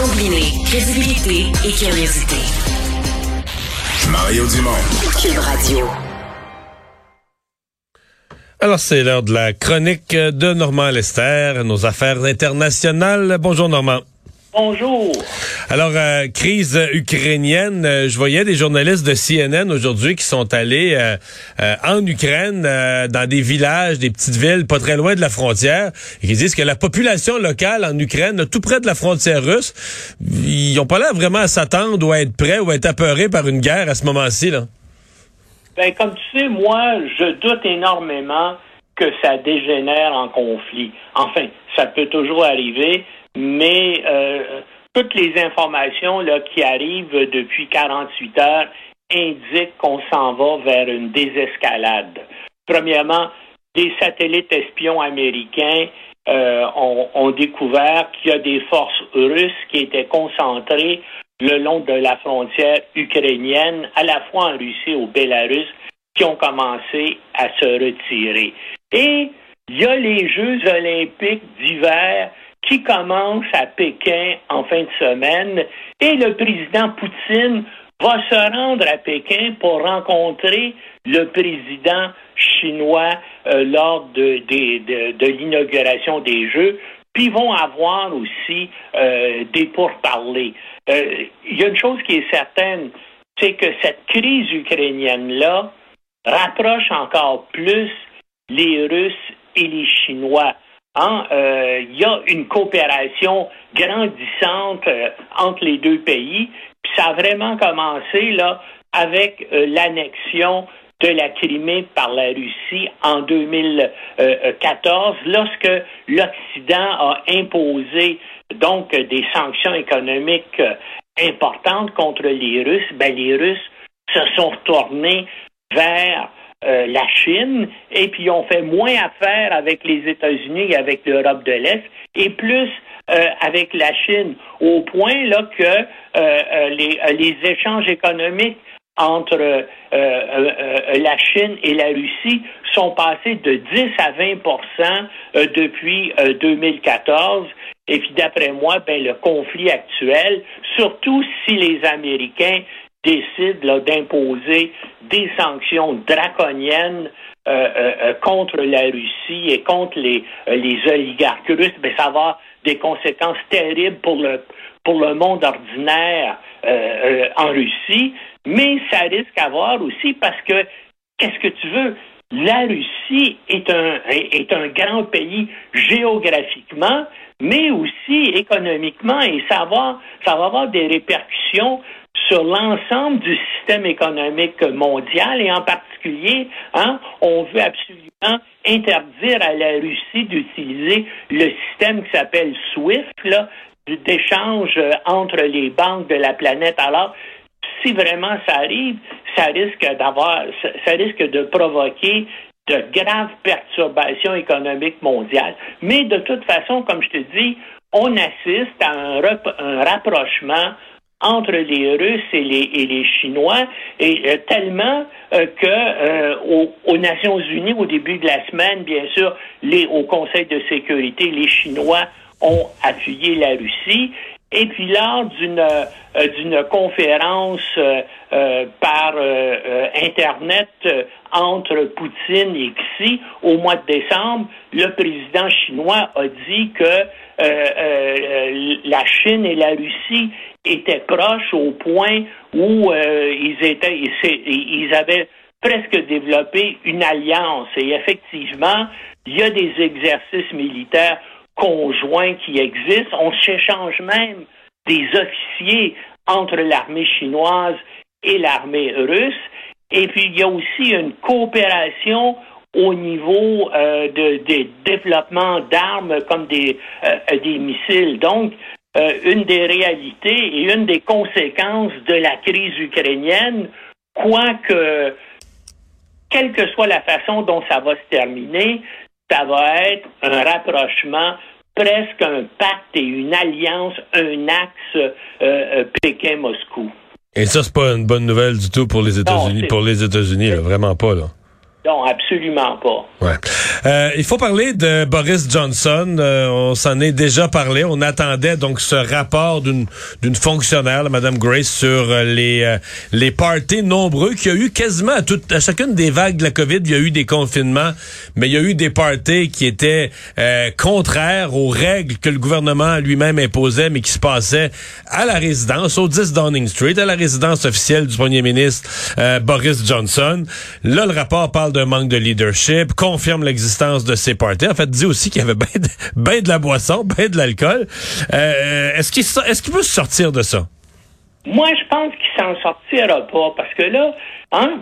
Combiner crédibilité et curiosité. Mario Dumont. Cube Radio. Alors, c'est l'heure de la chronique de Normand Lester, nos affaires internationales. Bonjour, Normand. Bonjour. Alors, euh, crise ukrainienne, euh, je voyais des journalistes de CNN aujourd'hui qui sont allés euh, en Ukraine, dans des villages, des petites villes pas très loin de la frontière, et qui disent que la population locale en Ukraine, tout près de la frontière russe, ils n'ont pas l'air vraiment à s'attendre ou à être prêts ou à être apeurés par une guerre à ce moment-ci. Là. Ben, comme tu sais, moi, je doute énormément que ça dégénère en conflit. Enfin, ça peut toujours arriver, mais euh, toutes les informations là, qui arrivent depuis 48 heures indiquent qu'on s'en va vers une désescalade. Premièrement, des satellites espions américains euh, ont, ont découvert qu'il y a des forces russes qui étaient concentrées le long de la frontière ukrainienne, à la fois en Russie et au Bélarus, qui ont commencé à se retirer. Et il y a les Jeux olympiques d'hiver qui commencent à Pékin en fin de semaine et le président Poutine va se rendre à Pékin pour rencontrer le président chinois euh, lors de, l'inauguration des Jeux, puis vont avoir aussi euh, des pourparlers. Euh, Il y a une chose qui est certaine, c'est que cette crise ukrainienne-là rapproche encore plus les Russes et les Chinois. Hein, euh, Il y a une coopération grandissante euh, entre les deux pays. Puis ça a vraiment commencé là avec euh, l'annexion de la Crimée par la Russie en 2014, lorsque l'Occident a imposé donc des sanctions économiques importantes contre les Russes. Ben, les Russes se sont retournés vers euh, la Chine et puis ont fait moins affaire avec les États-Unis et avec l'Europe de l'Est et plus euh, avec la Chine au point là que euh, les, échanges économiques entre la Chine et la Russie sont passés de 10 à 20% euh, depuis euh, 2014. Et puis d'après moi, ben, le conflit actuel, surtout si les Américains décident là, d'imposer des sanctions draconiennes euh, euh, euh, contre la Russie et contre les, les oligarques russes, ben, ça va avoir des conséquences terribles pour le, pour le monde ordinaire en Russie, mais ça risque d'avoir aussi parce que, qu'est-ce que tu veux? La Russie est un, est un grand pays géographiquement, mais aussi économiquement, et ça va, ça va avoir des répercussions sur l'ensemble du système économique mondial et en particulier, hein, on veut absolument interdire à la Russie d'utiliser le système qui s'appelle SWIFT, là, d'échange euh, entre les banques de la planète. Alors, si vraiment ça arrive, ça risque d'avoir, ça, risque de provoquer de graves perturbations économiques mondiales. Mais de toute façon, comme je te dis, on assiste à un rapprochement entre les Russes et les, et les Chinois, et euh, tellement euh, que euh, aux, aux Nations Unies, au début de la semaine, bien sûr, les, au Conseil de sécurité, les Chinois ont appuyé la Russie. Et puis lors d'une euh, d'une conférence euh, par Internet entre Poutine et Xi au mois de décembre, le président chinois a dit que la Chine et la Russie étaient proches au point où ils étaient ils avaient presque développé une alliance. Et effectivement, il y a des exercices militaires conjoints qui existent. On s'échange même des officiers entre l'armée chinoise et l'armée russe. Et puis, il y a aussi une coopération au niveau euh, de, des développements d'armes comme des, euh, des missiles. Donc, euh, une des réalités et une des conséquences de la crise ukrainienne, quoique, quelle que soit la façon dont ça va se terminer, ça va être un rapprochement presque un pacte et une alliance, un axe euh, euh, Pékin-Moscou. Et ça, c'est pas une bonne nouvelle du tout pour les États-Unis, pour les États-Unis, vraiment pas, là. Non, absolument pas. Ouais. Euh, il faut parler de Boris Johnson. Euh, on s'en est déjà parlé. On attendait donc ce rapport d'une d'une fonctionnaire, Madame Grace, sur euh, les euh, les parties nombreux qu'il y a eu quasiment à, à chacune des vagues de la COVID. Il y a eu des confinements, mais il y a eu des parties qui étaient contraires aux règles que le gouvernement lui-même imposait, mais qui se passaient à la résidence, au 10 Downing Street, à la résidence officielle du premier ministre Boris Johnson. Là, le rapport parle de manque de leadership, confirme l'existence de ces parties. En fait, dit aussi qu'il y avait bien de, ben de la boisson, bien de l'alcool. Euh, est-ce qu'il est qu'il peut sortir de ça? Moi, je pense qu'il s'en sortira pas parce que là, hein,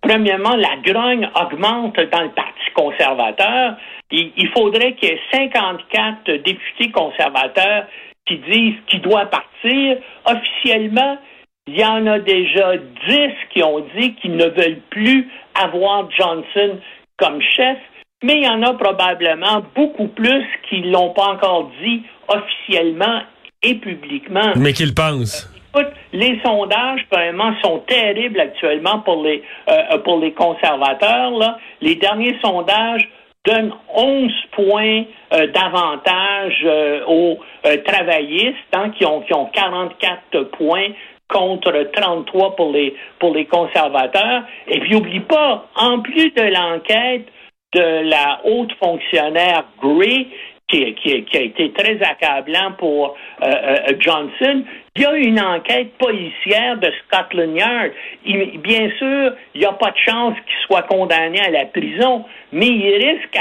premièrement, la grogne augmente dans le Parti conservateur. Il, il faudrait qu'il y ait 54 députés conservateurs qui disent qu'il doit partir. Officiellement, il y en a déjà 10 qui ont dit qu'ils ne veulent plus avoir Johnson comme chef, mais il y en a probablement beaucoup plus qui ne l'ont pas encore dit officiellement et publiquement. Mais qu'ils pensent. Écoute, les sondages, vraiment, sont terribles actuellement pour les, euh, pour les conservateurs. Là. Les derniers sondages donnent 11 points euh, d'avantage euh, aux travaillistes hein, qui, ont, qui ont 44 points contre 33 pour les, pour les conservateurs. Et puis, n'oublie pas, en plus de l'enquête de la haute fonctionnaire Gray, qui, a été très accablant pour euh, euh, Johnson. Il y a une enquête policière de Scotland Yard. bien sûr, il n'y a pas de chance qu'il soit condamné à la prison, mais il risque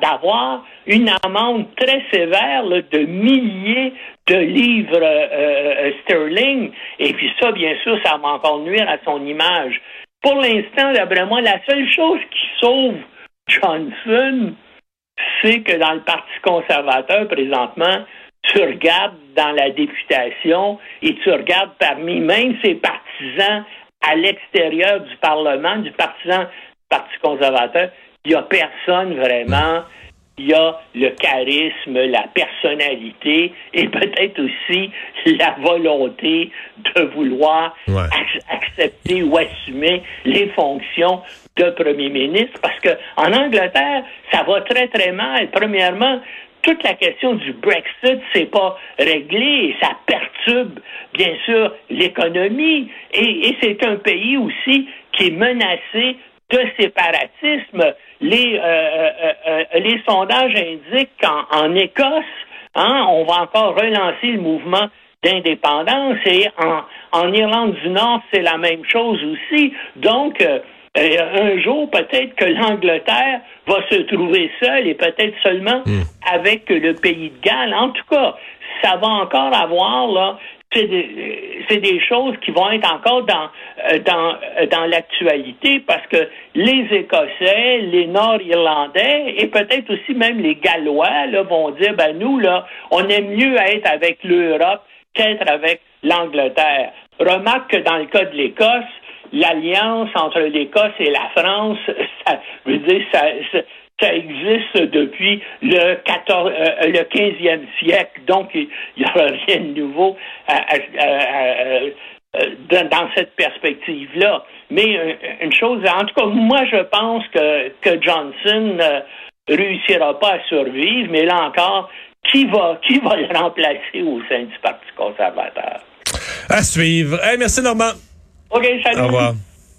d'avoir une amende très sévère de milliers de livres euh, sterling. Et puis ça, bien sûr, ça va encore nuire à son image. Pour l'instant, d'après la seule chose qui sauve Johnson, c'est que dans le Parti conservateur, présentement, tu regardes dans la députation et tu regardes parmi même ses partisans à l'extérieur du Parlement, du partisan Parti conservateur, il n'y a personne vraiment. Il y a le charisme, la personnalité et peut-être aussi la volonté de vouloir accepter ou assumer les fonctions de premier ministre parce que en Angleterre, ça va très très mal. Premièrement, toute la question du Brexit, c'est pas réglé et ça perturbe bien sûr l'écononie et, c'est un pays aussi qui est menacé de séparatisme. Les, euh, euh, euh, les sondages indiquent qu'en Écosse, hein, on va encore relancer le mouvement d'indépendance et en, en Irlande du Nord, c'est la même chose aussi. Donc, un jour, peut-être que l'Angleterre va se trouver seule et peut-être seulement hmm. avec le pays de Galles. En tout cas, ça va encore avoir là. C'est des, choses qui vont être encore dans euh, dans euh, dans l'actualité parce que les Écossais, les Nord-Irlandais et peut-être aussi même les Gallois là, vont dire ben nous là, on aime mieux être avec l'Europe qu'être avec l'Angleterre. Remarque que dans le cas de l'Écosse, l'alliance entre l'Écosse et la France, ça veut dire ça, existe depuis le 14, euh, le 15e siècle, donc il n'y aura rien de nouveau dans, cette perspective-là. Mais euh, une chose, en tout cas, moi je pense que, que Johnson ne réussira pas à survivre, mais là encore, qui va, qui va le remplacer au sein du Parti conservateur? À suivre. Hey, merci Normand. OK, salut. Au revoir.